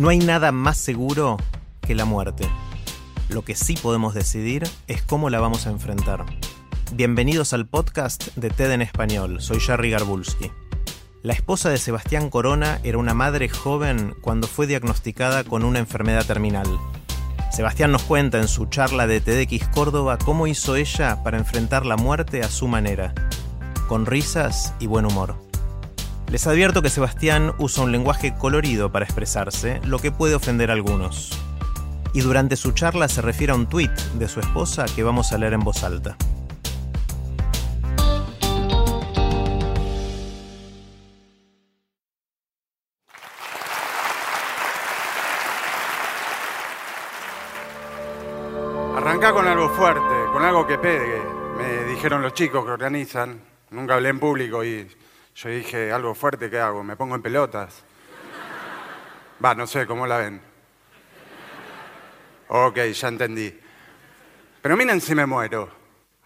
No hay nada más seguro que la muerte. Lo que sí podemos decidir es cómo la vamos a enfrentar. Bienvenidos al podcast de TED en español. Soy Jerry Garbulski. La esposa de Sebastián Corona era una madre joven cuando fue diagnosticada con una enfermedad terminal. Sebastián nos cuenta en su charla de TEDx Córdoba cómo hizo ella para enfrentar la muerte a su manera, con risas y buen humor. Les advierto que Sebastián usa un lenguaje colorido para expresarse, lo que puede ofender a algunos. Y durante su charla se refiere a un tuit de su esposa que vamos a leer en voz alta. Arranca con algo fuerte, con algo que pegue. Me dijeron los chicos que organizan. Nunca hablé en público y yo dije, algo fuerte, ¿qué hago? ¿Me pongo en pelotas? Va, no sé, ¿cómo la ven? Ok, ya entendí. Pero miren si me muero.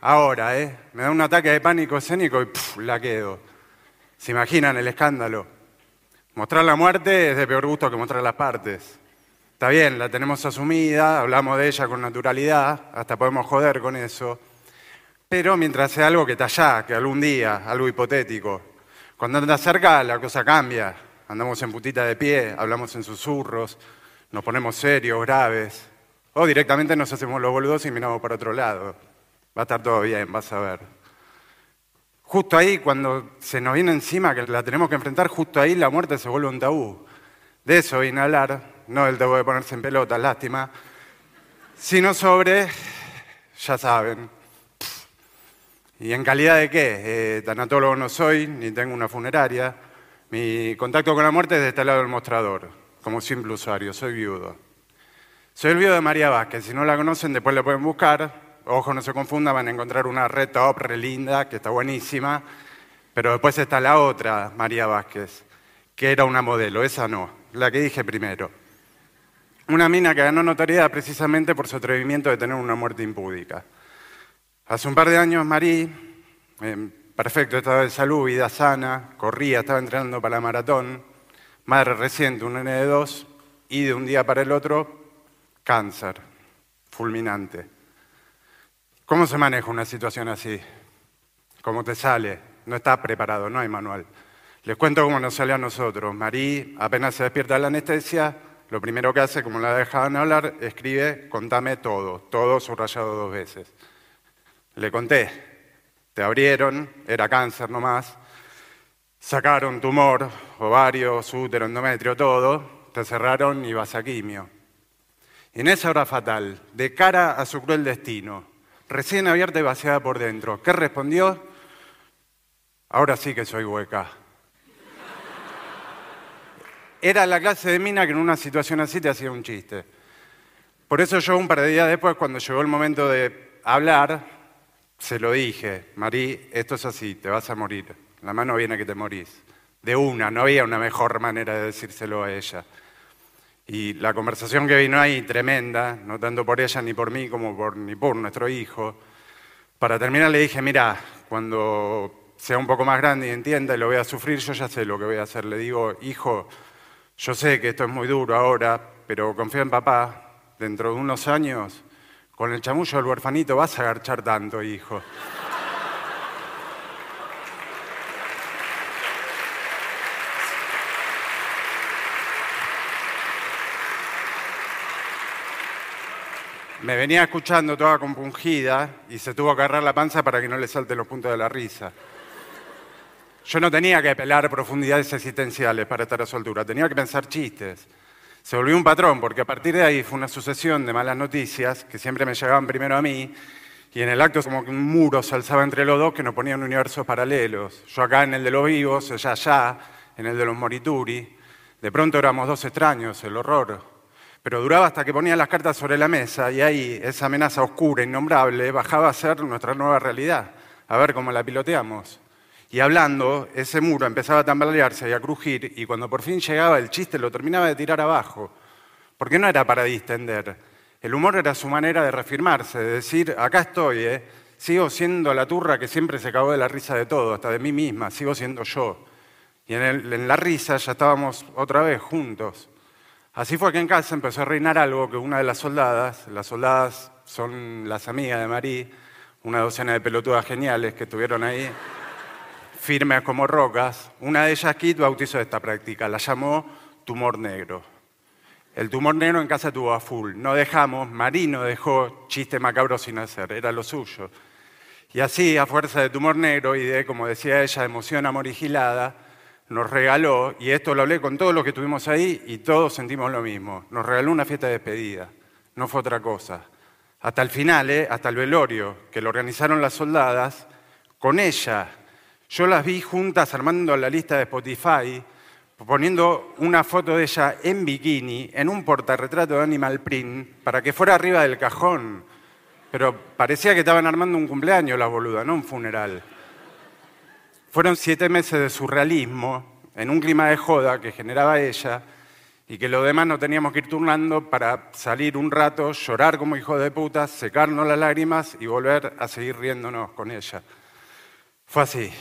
Ahora, ¿eh? Me da un ataque de pánico escénico y puf, la quedo. ¿Se imaginan el escándalo? Mostrar la muerte es de peor gusto que mostrar las partes. Está bien, la tenemos asumida, hablamos de ella con naturalidad, hasta podemos joder con eso. Pero mientras sea algo que está allá, que algún día, algo hipotético. Cuando anda cerca, la cosa cambia. Andamos en putita de pie, hablamos en susurros, nos ponemos serios, graves. O directamente nos hacemos los boludos y miramos para otro lado. Va a estar todo bien, vas a ver. Justo ahí, cuando se nos viene encima que la tenemos que enfrentar, justo ahí la muerte se vuelve un tabú. De eso hablar, no del tabú de ponerse en pelota, lástima, sino sobre, ya saben, ¿y en calidad de qué? Eh, tanatólogo no soy, ni tengo una funeraria. Mi contacto con la muerte es de este lado del mostrador, como simple usuario, soy viudo. Soy el viudo de María Vázquez, si no la conocen después la pueden buscar. Ojo, no se confundan, van a encontrar una red top re linda, que está buenísima. Pero después está la otra, María Vázquez, que era una modelo, esa no, la que dije primero. Una mina que ganó notoriedad precisamente por su atrevimiento de tener una muerte impúdica. Hace un par de años Marí, en perfecto estado de salud, vida sana, corría, estaba entrenando para la maratón, madre reciente, un nene de dos, y de un día para el otro, cáncer, fulminante. ¿Cómo se maneja una situación así? ¿Cómo te sale? No estás preparado, no hay manual. Les cuento cómo nos salió a nosotros. Marí, apenas se despierta de la anestesia, lo primero que hace, como la dejaban hablar, escribe, contame todo, todo subrayado dos veces. Le conté, te abrieron, era cáncer nomás, sacaron tumor, ovarios, útero, endometrio, todo, te cerraron y vas a quimio. Y en esa hora fatal, de cara a su cruel destino, recién abierta y vaciada por dentro, ¿qué respondió? Ahora sí que soy hueca. Era la clase de mina que en una situación así te hacía un chiste. Por eso yo un par de días después, cuando llegó el momento de hablar, se lo dije, Marí, esto es así, te vas a morir. La mano viene que te morís. De una, no había una mejor manera de decírselo a ella. Y la conversación que vino ahí, tremenda, no tanto por ella ni por mí como por, ni por nuestro hijo. Para terminar le dije, mira, cuando sea un poco más grande y entienda y lo voy a sufrir, yo ya sé lo que voy a hacer. Le digo, hijo, yo sé que esto es muy duro ahora, pero confía en papá. Dentro de unos años, con el chamullo del huerfanito vas a agarchar tanto, hijo. Me venía escuchando toda compungida y se tuvo que agarrar la panza para que no le salten los puntos de la risa. Yo no tenía que pelar profundidades existenciales para estar a su altura, tenía que pensar chistes. Se volvió un patrón, porque a partir de ahí fue una sucesión de malas noticias que siempre me llegaban primero a mí Y en el acto como que un muro se alzaba entre los dos que nos ponían universos paralelos. Yo acá en el de los vivos, ella allá, en el de los morituri. De pronto éramos dos extraños, el horror. Pero duraba hasta que ponían las cartas sobre la mesa y ahí esa amenaza oscura, innombrable, bajaba a ser nuestra nueva realidad. A ver cómo la piloteamos. Y hablando, ese muro empezaba a tambalearse y a crujir y cuando por fin llegaba el chiste lo terminaba de tirar abajo. Porque no era para distender. El humor era su manera de reafirmarse, de decir, acá estoy, ¿eh? sigo siendo la turra que siempre se cagó de la risa de todo, hasta de mí misma, sigo siendo yo. Y en, el- en la risa ya estábamos otra vez juntos. Así fue que en casa empezó a reinar algo que una de las soldadas, las soldadas son las amigas de Marí, una docena de pelotudas geniales que estuvieron ahí, firmes como rocas, una de ellas, Kit, bautizó esta práctica, la llamó tumor negro. El tumor negro en casa tuvo a full. No dejamos, Marino dejó chiste macabro sin hacer, era lo suyo. Y así, a fuerza de tumor negro y de, como decía ella, emoción amorigilada, nos regaló, y esto lo hablé con todos los que estuvimos ahí y todos sentimos lo mismo, nos regaló una fiesta de despedida, no fue otra cosa. Hasta el final, ¿eh? hasta el velorio, que lo organizaron las soldadas, con ella. Yo las vi juntas armando la lista de Spotify, poniendo una foto de ella en bikini, en un portarretrato de Animal Print, para que fuera arriba del cajón. Pero parecía que estaban armando un cumpleaños la boluda, no un funeral. Fueron siete meses de surrealismo, en un clima de joda que generaba ella, y que los demás no teníamos que ir turnando para salir un rato, llorar como hijos de puta, secarnos las lágrimas y volver a seguir riéndonos con ella. Fue así.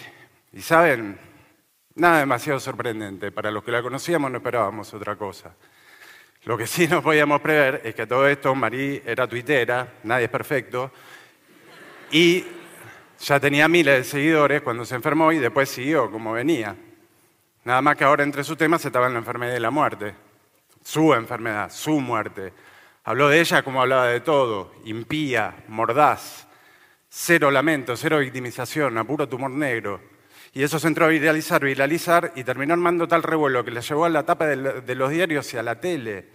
Y saben, nada demasiado sorprendente. Para los que la conocíamos no esperábamos otra cosa. Lo que sí no podíamos prever es que todo esto, Marí era tuitera, nadie es perfecto, y ya tenía miles de seguidores cuando se enfermó y después siguió como venía. Nada más que ahora entre sus temas estaba la enfermedad de la muerte. Su enfermedad, su muerte. Habló de ella como hablaba de todo, impía, mordaz, cero lamento, cero victimización, a puro tumor negro. Y eso se entró a viralizar, viralizar y terminó armando tal revuelo que la llevó a la tapa de, los diarios y a la tele.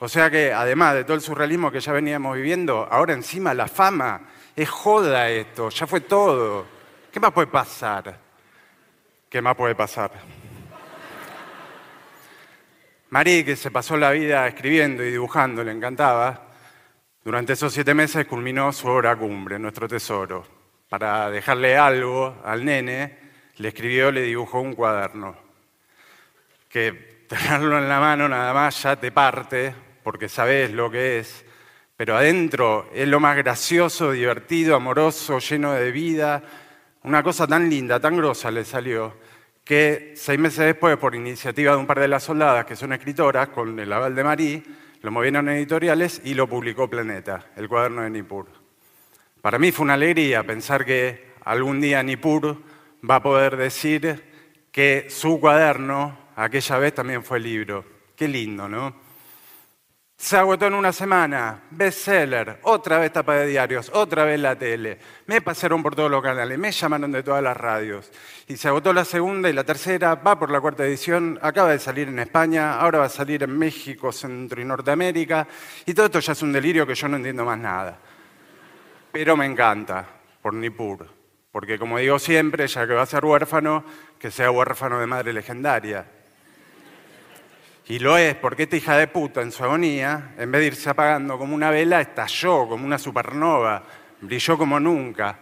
O sea que además de todo el surrealismo que ya veníamos viviendo, ahora encima la fama, es joda esto, ya fue todo. ¿Qué más puede pasar? ¿Qué más puede pasar? Marí, que se pasó la vida escribiendo y dibujando, le encantaba, durante esos siete meses culminó su obra cumbre, Nuestro Tesoro. Para dejarle algo al nene, le escribió, le dibujó un cuaderno. Que tenerlo en la mano nada más ya te parte, porque sabes lo que es, pero adentro es lo más gracioso, divertido, amoroso, lleno de vida. Una cosa tan linda, tan grosa le salió, que seis meses después, por iniciativa de un par de las soldadas que son escritoras, con el aval de Marí, lo movieron en editoriales y lo publicó Planeta, el cuaderno de Nippur. Para mí fue una alegría pensar que algún día Nippur va a poder decir que su cuaderno aquella vez también fue libro. Qué lindo, ¿no? Se agotó en una semana, bestseller, otra vez tapa de diarios, otra vez la tele. Me pasaron por todos los canales, me llamaron de todas las radios. Y se agotó la segunda y la tercera, va por la cuarta edición, acaba de salir en España, ahora va a salir en México, Centro y Norteamérica. Y todo esto ya es un delirio que yo no entiendo más nada. Pero me encanta, por Nippur. Porque como digo siempre, ya que va a ser huérfano, que sea huérfano de madre legendaria. Y lo es porque esta hija de puta en su agonía, en vez de irse apagando como una vela, estalló como una supernova, brilló como nunca.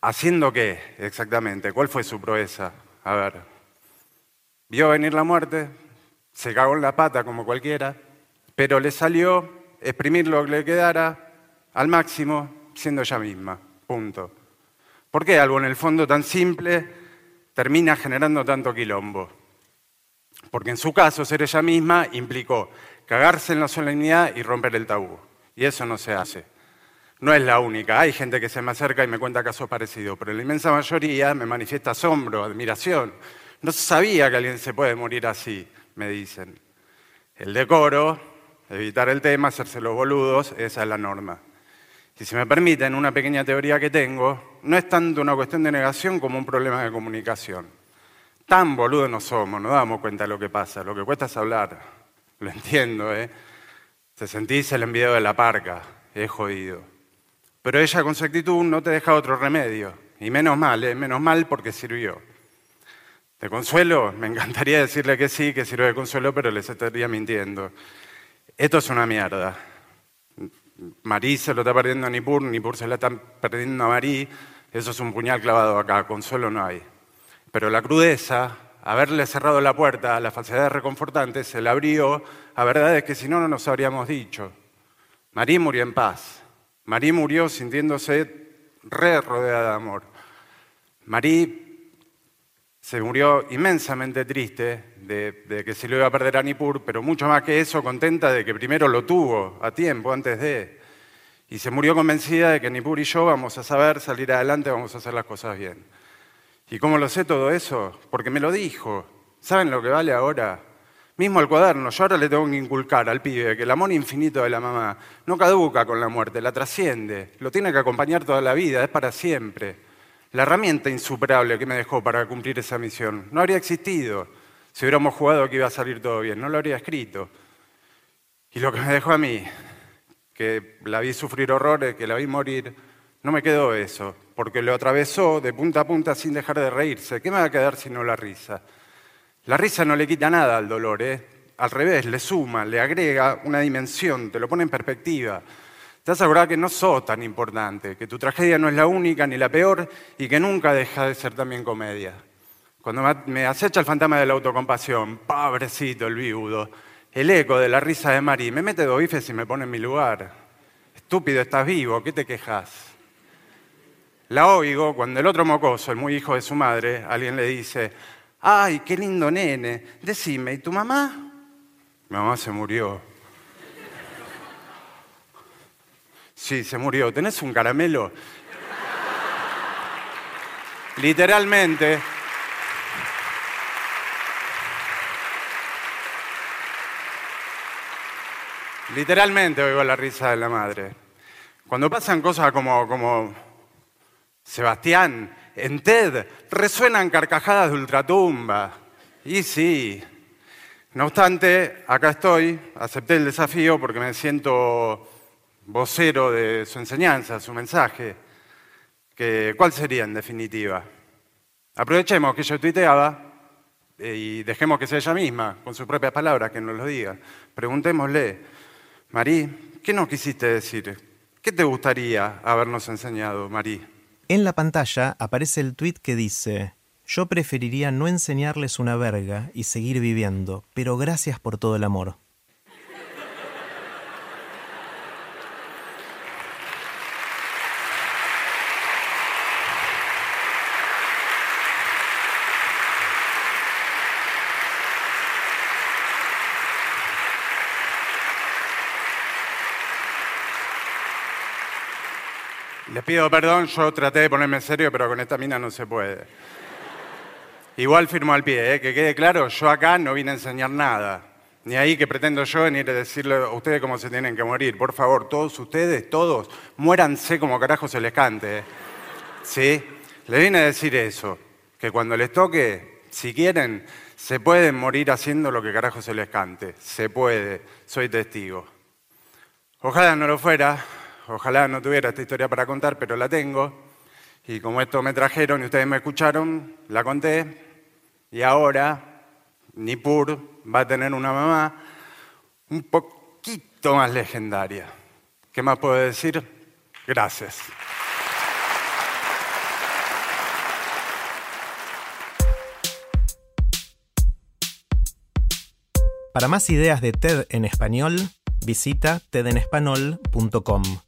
¿Haciendo qué exactamente? ¿Cuál fue su proeza? A ver, vio venir la muerte, se cagó en la pata como cualquiera, pero le salió exprimir lo que le quedara al máximo siendo ella misma. Punto. ¿Por qué algo en el fondo tan simple termina generando tanto quilombo? Porque en su caso, ser ella misma implicó cagarse en la solemnidad y romper el tabú. Y eso no se hace. No es la única. Hay gente que se me acerca y me cuenta casos parecidos, pero la inmensa mayoría me manifiesta asombro, admiración. No sabía que alguien se puede morir así, me dicen. El decoro, evitar el tema, hacerse los boludos, esa es la norma. Si me permiten, una pequeña teoría que tengo, no es tanto una cuestión de negación como un problema de comunicación. Tan boludos no somos, no damos cuenta de lo que pasa, lo que cuesta es hablar. Lo entiendo, ¿eh? Te sentís el enviado de la parca, es jodido. Pero ella con su actitud no te deja otro remedio. Y menos mal, ¿eh? menos mal porque sirvió. ¿De consuelo? Me encantaría decirle que sí, que sirve de consuelo, pero les estaría mintiendo. Esto es una mierda. Marí se lo está perdiendo a Nipur, Nipur se la está perdiendo a Marí. Eso es un puñal clavado acá, consuelo no hay. Pero la crudeza, haberle cerrado la puerta a las falsedades reconfortantes, se le abrió a verdades que si no, no nos habríamos dicho. Marí murió en paz. Marí murió sintiéndose re rodeada de amor. Marí se murió inmensamente triste de, que se lo iba a perder a Nipur, pero mucho más que eso, contenta de que primero lo tuvo a tiempo, antes de. Y se murió convencida de que Nipur y yo vamos a saber salir adelante, vamos a hacer las cosas bien. ¿Y cómo lo sé todo eso? Porque me lo dijo. ¿Saben lo que vale ahora? Mismo el cuaderno, yo ahora le tengo que inculcar al pibe que el amor infinito de la mamá no caduca con la muerte, la trasciende, lo tiene que acompañar toda la vida, es para siempre. La herramienta insuperable que me dejó para cumplir esa misión no habría existido si hubiéramos jugado que iba a salir todo bien, no lo habría escrito. Y lo que me dejó a mí, que la vi sufrir horrores, que la vi morir, no me quedó eso, porque lo atravesó de punta a punta sin dejar de reírse. ¿Qué me va a quedar sino la risa? La risa no le quita nada al dolor, ¿eh? al revés, le suma, le agrega una dimensión, te lo pone en perspectiva. Te asegura que no sos tan importante, que tu tragedia no es la única ni la peor y que nunca deja de ser también comedia. Cuando me acecha el fantasma de la autocompasión, pobrecito el viudo, el eco de la risa de Mari, me mete dos bifes y me pone en mi lugar. Estúpido, estás vivo, ¿qué te quejas? La oigo cuando el otro mocoso, el muy hijo de su madre, alguien le dice, ay, qué lindo nene, decime, ¿y tu mamá? Mi mamá se murió. Sí, se murió. ¿Tenés un caramelo? Literalmente. Literalmente oigo la risa de la madre. Cuando pasan cosas como, como Sebastián, en TED resuenan carcajadas de ultratumba. Y sí. No obstante, acá estoy, acepté el desafío porque me siento vocero de su enseñanza, su mensaje. ¿Cuál sería en definitiva? Aprovechemos que yo tuiteaba eh, y dejemos que sea ella misma, con sus propias palabras, que nos lo diga. Preguntémosle, Marí, ¿qué nos quisiste decir? ¿Qué te gustaría habernos enseñado, Marí? En la pantalla aparece el tweet que dice, yo preferiría no enseñarles una verga y seguir viviendo, pero gracias por todo el amor. Les pido perdón, yo traté de ponerme serio, pero con esta mina no se puede. Igual firmo al pie, ¿eh? que quede claro, yo acá no vine a enseñar nada. Ni ahí que pretendo yo a decirle a ustedes cómo se tienen que morir. Por favor, todos ustedes, todos, muéranse como carajo se les cante. ¿eh? ¿Sí? Les vine a decir eso, que cuando les toque, si quieren, se pueden morir haciendo lo que carajo se les cante. Se puede, soy testigo. Ojalá no lo fuera, Ojalá no tuviera esta historia para contar, pero la tengo. Y como esto me trajeron y ustedes me escucharon, la conté. Y ahora Nipur va a tener una mamá un poquito más legendaria. ¿Qué más puedo decir? Gracias. Para más ideas de TED en español, visita tedenespanol.com.